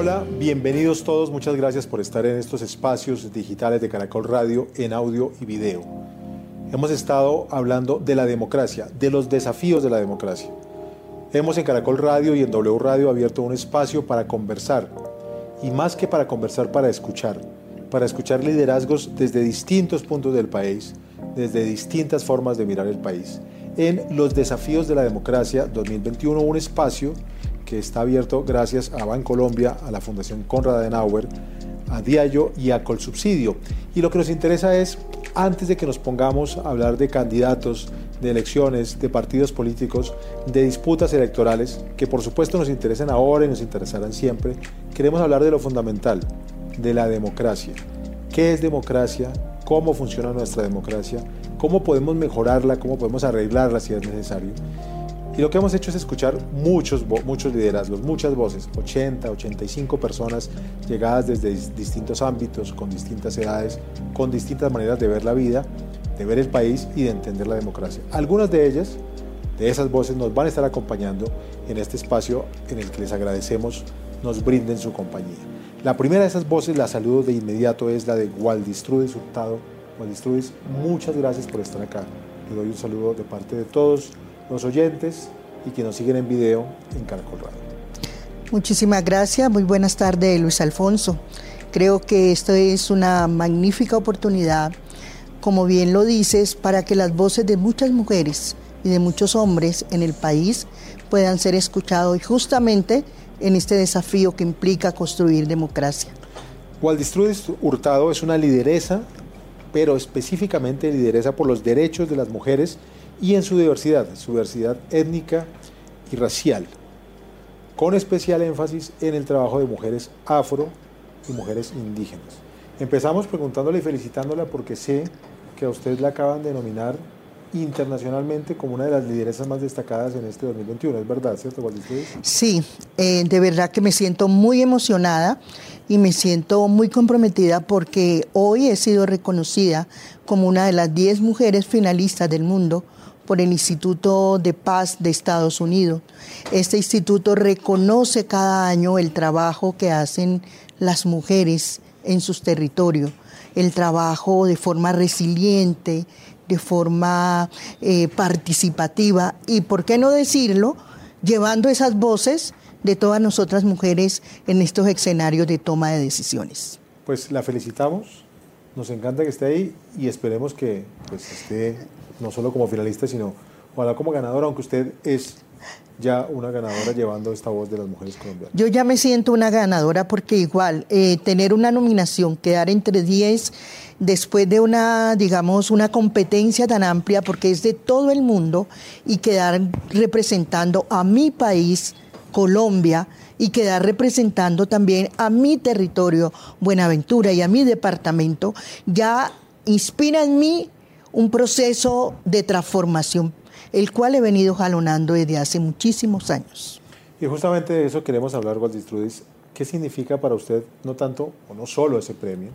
Hola, bienvenidos todos, muchas gracias por estar en estos espacios digitales de Caracol Radio en audio y video. Hemos estado hablando de la democracia, de los desafíos de la democracia. Hemos en Caracol Radio y en W Radio abierto un espacio para conversar, y más que para conversar, para escuchar, para escuchar liderazgos desde distintos puntos del país, desde distintas formas de mirar el país. En Los Desafíos de la Democracia 2021, un espacio que está abierto gracias a Bancolombia, a la Fundación Conrad Adenauer, a Diallo y a Colsubsidio. Y lo que nos interesa es, antes de que nos pongamos a hablar de candidatos, de elecciones, de partidos políticos, de disputas electorales, que por supuesto nos interesan ahora y nos interesarán siempre, queremos hablar de lo fundamental, de la democracia. ¿Qué es democracia? ¿Cómo funciona nuestra democracia? ¿Cómo podemos mejorarla? ¿Cómo podemos arreglarla si es necesario? Y lo que hemos hecho es escuchar muchos, muchos liderazgos, muchas voces, 80, 85 personas llegadas desde distintos ámbitos, con distintas edades, con distintas maneras de ver la vida, de ver el país y de entender la democracia. Algunas de ellas, de esas voces, nos van a estar acompañando en este espacio en el que les agradecemos nos brinden su compañía. La primera de esas voces, la saludo de inmediato, es la de Waldistrudis Hurtado. Waldistrudis, muchas gracias por estar acá. Le doy un saludo de parte de todos los oyentes y que nos siguen en video en Caracol Radio. Muchísimas gracias, muy buenas tardes Luis Alfonso. Creo que esto es una magnífica oportunidad, como bien lo dices, para que las voces de muchas mujeres y de muchos hombres en el país puedan ser escuchados y justamente en este desafío que implica construir democracia. Waldistrudis Hurtado es una lideresa, pero específicamente lideresa por los derechos de las mujeres y en su diversidad, su diversidad étnica y racial, con especial énfasis en el trabajo de mujeres afro y mujeres indígenas. Empezamos preguntándole y felicitándola porque sé que a usted la acaban de nominar internacionalmente como una de las lideresas más destacadas en este 2021. ¿Es verdad, cierto, Sí, eh, de verdad que me siento muy emocionada y me siento muy comprometida porque hoy he sido reconocida como una de las 10 mujeres finalistas del mundo por el Instituto de Paz de Estados Unidos. Este instituto reconoce cada año el trabajo que hacen las mujeres en sus territorios, el trabajo de forma resiliente, de forma eh, participativa y, ¿por qué no decirlo?, llevando esas voces de todas nosotras mujeres en estos escenarios de toma de decisiones. Pues la felicitamos, nos encanta que esté ahí y esperemos que pues, esté no solo como finalista, sino ojalá como ganadora, aunque usted es ya una ganadora llevando esta voz de las mujeres colombianas? Yo ya me siento una ganadora porque igual eh, tener una nominación, quedar entre 10 después de una, digamos, una competencia tan amplia, porque es de todo el mundo, y quedar representando a mi país, Colombia, y quedar representando también a mi territorio, Buenaventura, y a mi departamento, ya inspira en mí un proceso de transformación, el cual he venido jalonando desde hace muchísimos años. Y justamente de eso queremos hablar, Waldistrudis. ¿Qué significa para usted no tanto o no solo ese premio,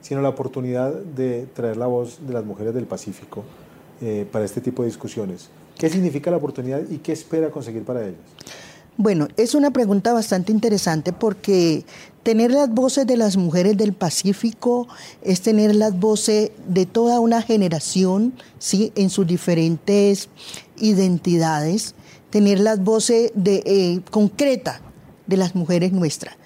sino la oportunidad de traer la voz de las mujeres del Pacífico eh, para este tipo de discusiones. ¿Qué significa la oportunidad y qué espera conseguir para ellas? Bueno, es una pregunta bastante interesante porque tener las voces de las mujeres del Pacífico es tener las voces de toda una generación, ¿sí? en sus diferentes identidades, tener las voces de, eh, concretas de las mujeres nuestras.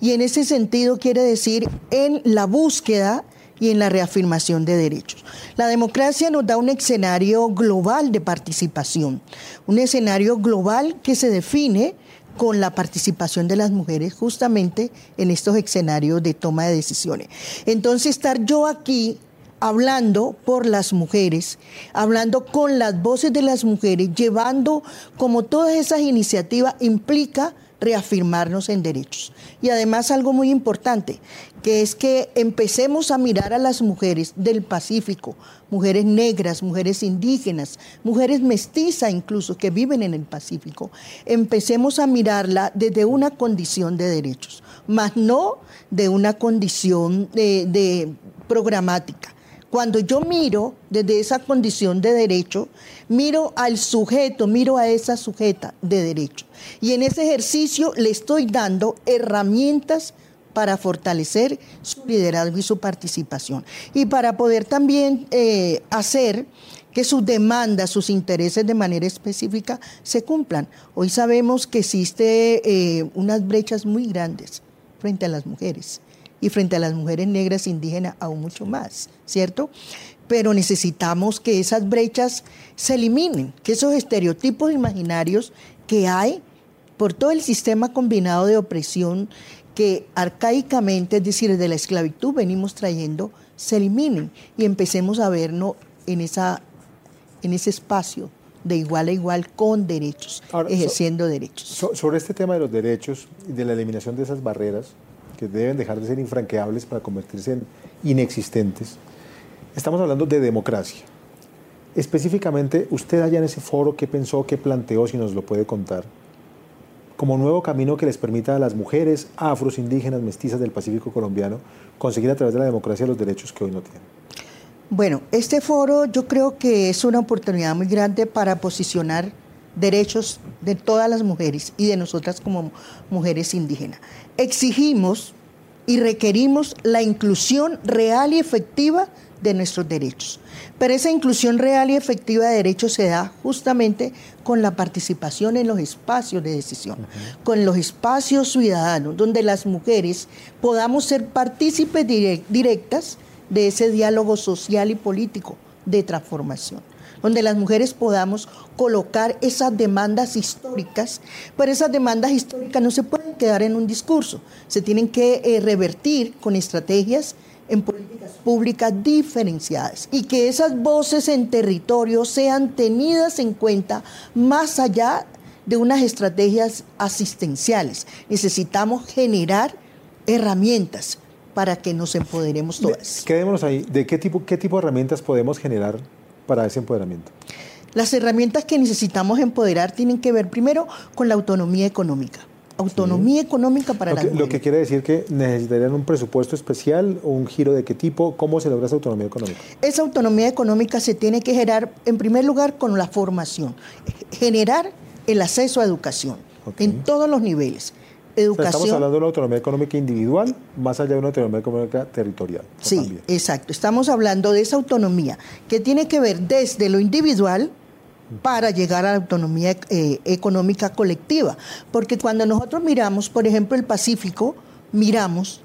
Y en ese sentido quiere decir en la búsqueda y en la reafirmación de derechos. La democracia nos da un escenario global de participación, un escenario global que se define con la participación de las mujeres justamente en estos escenarios de toma de decisiones. Entonces, estar yo aquí hablando por las mujeres, hablando con las voces de las mujeres, llevando como todas esas iniciativas implica reafirmarnos en derechos. Y además algo muy importante, que es que empecemos a mirar a las mujeres del Pacífico, mujeres negras, mujeres indígenas, mujeres mestizas incluso que viven en el Pacífico, empecemos a mirarla desde una condición de derechos, más no de una condición de, de programática Cuando yo miro desde esa condición de derecho, miro al sujeto, miro a esa sujeta de derecho. Y en ese ejercicio le estoy dando herramientas para fortalecer su liderazgo y su participación. Y para poder también eh, hacer que sus demandas, sus intereses de manera específica se cumplan. Hoy sabemos que existe eh, unas brechas muy grandes frente a las mujeres y frente a las mujeres negras indígenas aún mucho más, ¿cierto? Pero necesitamos que esas brechas se eliminen, que esos estereotipos imaginarios que hay por todo el sistema combinado de opresión que arcaicamente, es decir, de la esclavitud venimos trayendo, se eliminen y empecemos a vernos en, esa, en ese espacio de igual a igual con derechos, ejerciendo derechos. sobre este tema de los derechos y de la eliminación de esas barreras, que deben dejar de ser infranqueables para convertirse en inexistentes. Estamos hablando de democracia. Específicamente, usted allá en ese foro, ¿qué pensó, qué planteó, si nos lo puede contar? Como nuevo camino que les permita a las mujeres afros, indígenas, mestizas del Pacífico colombiano conseguir a través de la democracia los derechos que hoy no tienen. Bueno, este foro yo creo que es una oportunidad muy grande para posicionar derechos de todas las mujeres y de nosotras como mujeres indígenas. Exigimos y requerimos la inclusión real y efectiva de nuestros derechos. Pero esa inclusión real y efectiva de derechos se da justamente con la participación en los espacios de decisión, con los espacios ciudadanos, donde las mujeres podamos ser partícipes directas de ese diálogo social y político de transformación donde las mujeres podamos colocar esas demandas históricas, pero esas demandas históricas no se pueden quedar en un discurso, se tienen que eh, revertir con estrategias en políticas públicas diferenciadas y que esas voces en territorio sean tenidas en cuenta más allá de unas estrategias asistenciales. Necesitamos generar herramientas para que nos empoderemos todas. Quedémonos ahí. ¿De qué tipo, qué tipo de herramientas podemos generar para ese empoderamiento? Las herramientas que necesitamos empoderar tienen que ver primero con la autonomía económica. Autonomía económica para la Lo que quiere decir que necesitarían un presupuesto especial o un giro de qué tipo, ¿cómo se logra esa autonomía económica? Esa autonomía económica se tiene que generar en primer lugar con la formación, generar el acceso a educación en todos los niveles estamos hablando de una autonomía económica individual más allá de una autonomía económica territorial. Sí, exacto. Estamos hablando de esa autonomía que tiene que ver desde lo individual para llegar a la autonomía eh, económica colectiva. Porque cuando nosotros miramos, por ejemplo, el Pacífico, miramos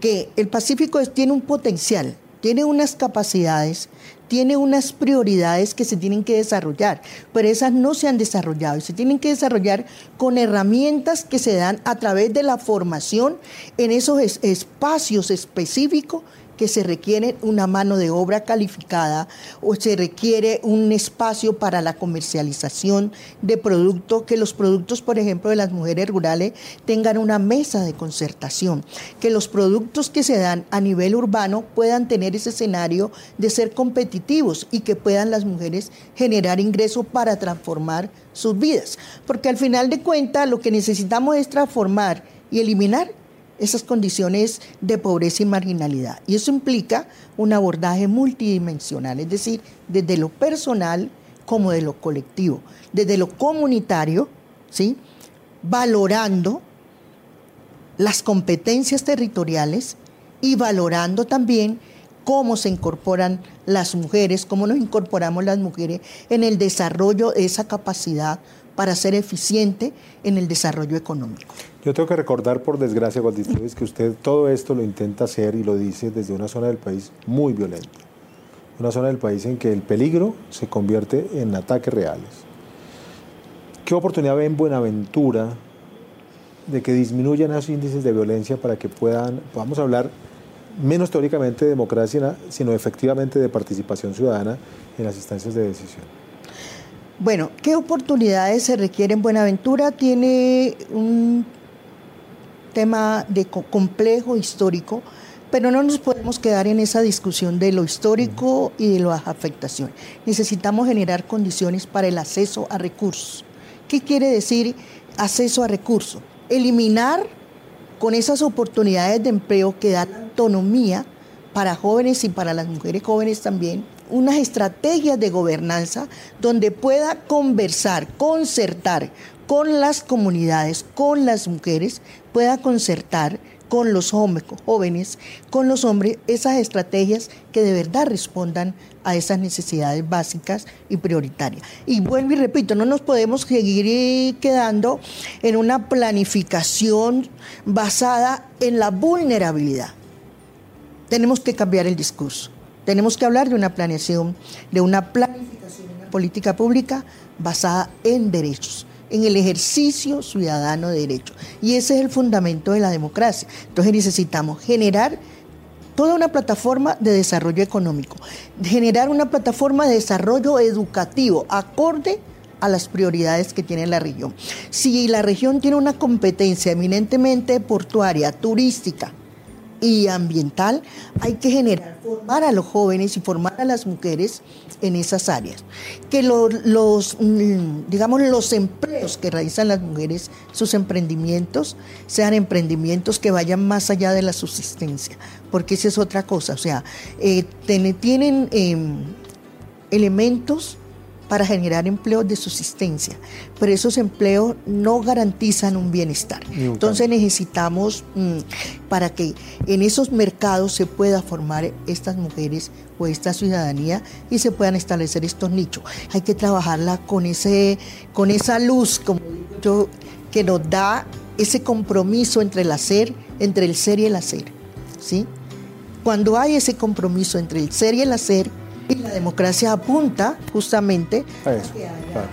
que el Pacífico tiene un potencial, tiene unas capacidades tiene unas prioridades que se tienen que desarrollar, pero esas no se han desarrollado y se tienen que desarrollar con herramientas que se dan a través de la formación en esos espacios específicos que se requiere una mano de obra calificada o se requiere un espacio para la comercialización de productos, que los productos, por ejemplo, de las mujeres rurales tengan una mesa de concertación, que los productos que se dan a nivel urbano puedan tener ese escenario de ser competitivos y que puedan las mujeres generar ingresos para transformar sus vidas. Porque al final de cuentas lo que necesitamos es transformar y eliminar esas condiciones de pobreza y marginalidad. Y eso implica un abordaje multidimensional, es decir, desde lo personal como de lo colectivo, desde lo comunitario, ¿sí? valorando las competencias territoriales y valorando también cómo se incorporan las mujeres, cómo nos incorporamos las mujeres en el desarrollo de esa capacidad para ser eficiente en el desarrollo económico. Yo tengo que recordar, por desgracia, es que usted todo esto lo intenta hacer y lo dice desde una zona del país muy violenta. Una zona del país en que el peligro se convierte en ataques reales. ¿Qué oportunidad ve en Buenaventura de que disminuyan esos índices de violencia para que puedan, podamos hablar menos teóricamente de democracia, sino efectivamente de participación ciudadana en las instancias de decisión? Bueno, ¿qué oportunidades se requieren? Buenaventura tiene un tema de complejo histórico, pero no nos podemos quedar en esa discusión de lo histórico y de las afectaciones. Necesitamos generar condiciones para el acceso a recursos. ¿Qué quiere decir acceso a recursos? Eliminar con esas oportunidades de empleo que dan autonomía para jóvenes y para las mujeres jóvenes también, unas estrategias de gobernanza donde pueda conversar, concertar con las comunidades, con las mujeres, pueda concertar con los jóvenes, con los hombres, esas estrategias que de verdad respondan a esas necesidades básicas y prioritarias. Y vuelvo y repito, no nos podemos seguir eh, quedando en una planificación basada en la vulnerabilidad. Tenemos que cambiar el discurso. Tenemos que hablar de una planeación, de una planificación, una política pública basada en derechos en el ejercicio ciudadano de derechos. Y ese es el fundamento de la democracia. Entonces necesitamos generar toda una plataforma de desarrollo económico, generar una plataforma de desarrollo educativo acorde a las prioridades que tiene la región. Si la región tiene una competencia eminentemente portuaria, turística, y ambiental, hay que generar, formar a los jóvenes y formar a las mujeres en esas áreas. Que los, mm, digamos, los empleos que realizan las mujeres, sus emprendimientos, sean emprendimientos que vayan más allá de la subsistencia, porque esa es otra cosa. O sea, eh, tienen em, elementos para generar empleos de subsistencia, pero esos empleos no garantizan un bienestar. Entonces necesitamos mm, para que en esos mercados se pueda formar estas mujeres o esta ciudadanía y se puedan establecer estos nichos. Hay que trabajarla con ese con esa luz, como yo, que nos da ese compromiso entre el hacer, entre el ser y el hacer, ¿sí? Cuando hay ese compromiso entre el ser y el hacer, y la democracia apunta justamente a, que haya,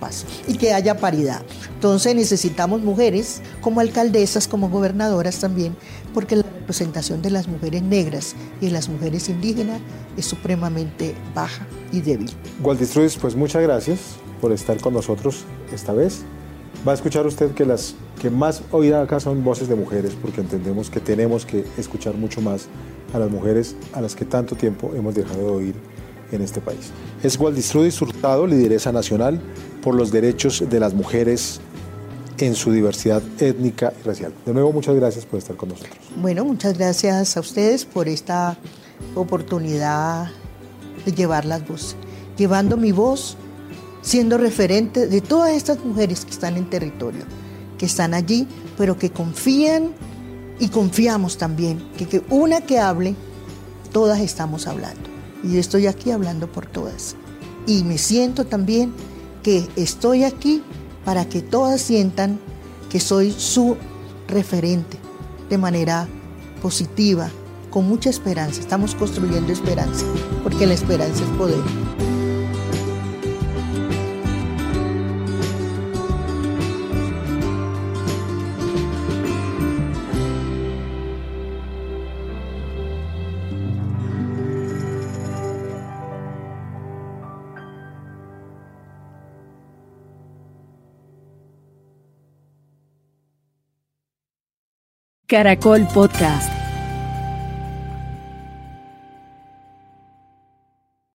paz y que haya paridad. Entonces necesitamos mujeres como alcaldesas, como gobernadoras también, porque la representación de las mujeres negras y de las mujeres indígenas es supremamente baja y débil. Waldistruis, pues muchas gracias por estar con nosotros esta vez. Va a escuchar usted que las que más oída acá son voces de mujeres, porque entendemos que tenemos que escuchar mucho más a las mujeres a las que tanto tiempo hemos dejado de oír en este país. Es Waldistrudis Hurtado, lideresa nacional por los derechos de las mujeres en su diversidad étnica y racial. De nuevo, muchas gracias por estar con nosotros. Bueno, muchas gracias a ustedes por esta oportunidad de llevar las voces, llevando mi voz, siendo referente de todas estas mujeres que están en territorio, que están allí, pero que confían y confiamos también que, una que hable, todas estamos hablando. Y yo estoy aquí hablando por todas. Y me siento también que estoy aquí para que todas sientan que soy su referente de manera positiva, con mucha esperanza. Estamos construyendo esperanza, porque la esperanza es poder. Caracol Podcast.